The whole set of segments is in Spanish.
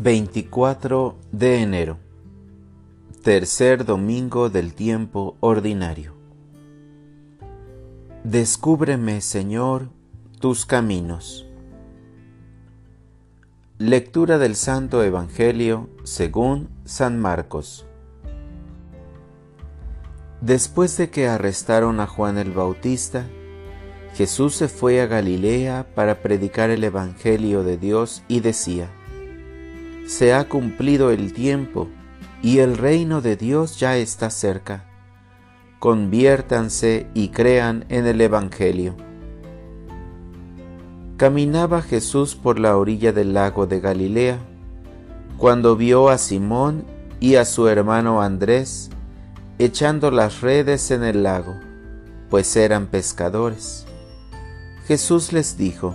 24 de enero, tercer domingo del tiempo ordinario. Descúbreme, Señor, tus caminos. Lectura del Santo Evangelio según San Marcos. Después de que arrestaron a Juan el Bautista, Jesús se fue a Galilea para predicar el Evangelio de Dios y decía, Se ha cumplido el tiempo y el reino de Dios ya está cerca. Conviértanse y crean en el Evangelio. Caminaba Jesús por la orilla del lago de Galilea, cuando vio a Simón y a su hermano Andrés echando las redes en el lago, pues eran pescadores. Jesús les dijo,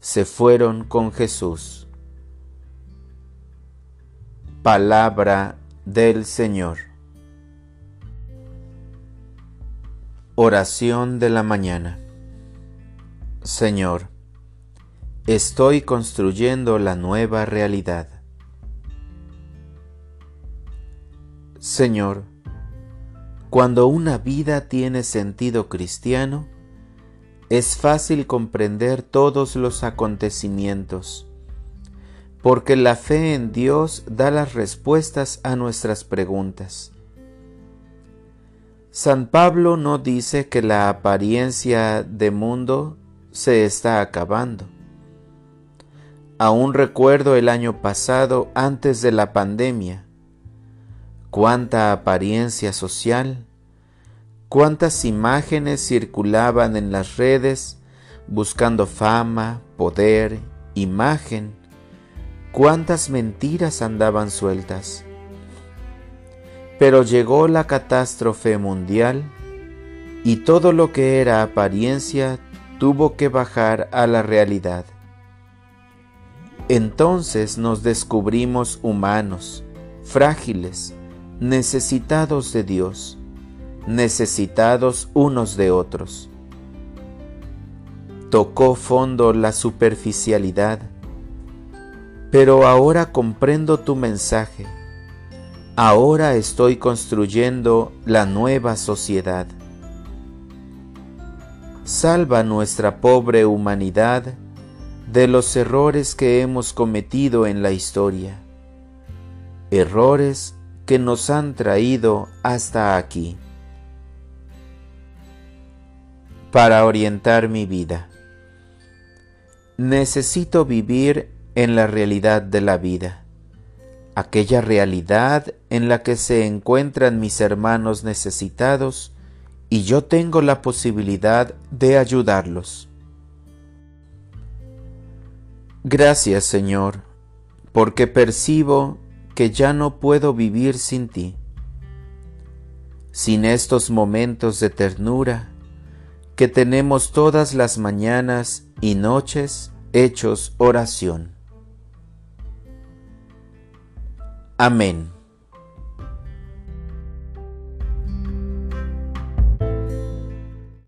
se fueron con Jesús. Palabra del Señor. Oración de la mañana. Señor, estoy construyendo la nueva realidad. Señor, cuando una vida tiene sentido cristiano, es fácil comprender todos los acontecimientos porque la fe en Dios da las respuestas a nuestras preguntas. San Pablo no dice que la apariencia de mundo se está acabando. Aún recuerdo el año pasado, antes de la pandemia, cuánta apariencia social, cuántas imágenes circulaban en las redes buscando fama, poder, imagen, cuántas mentiras andaban sueltas. Pero llegó la catástrofe mundial y todo lo que era apariencia tuvo que bajar a la realidad. Entonces nos descubrimos humanos, frágiles, necesitados de Dios, necesitados unos de otros. Tocó fondo la superficialidad, pero ahora comprendo tu mensaje. Ahora estoy construyendo la nueva sociedad. Salva nuestra pobre humanidad de los errores que hemos cometido en la historia, errores que nos han traído hasta aquí. Para orientar mi vida, necesito vivir en la realidad de la vida, aquella realidad en la que se encuentran mis hermanos necesitados y yo tengo la posibilidad de ayudarlos. Gracias Señor, porque percibo que ya no puedo vivir sin ti, sin estos momentos de ternura que tenemos todas las mañanas y noches hechos oración. Amén.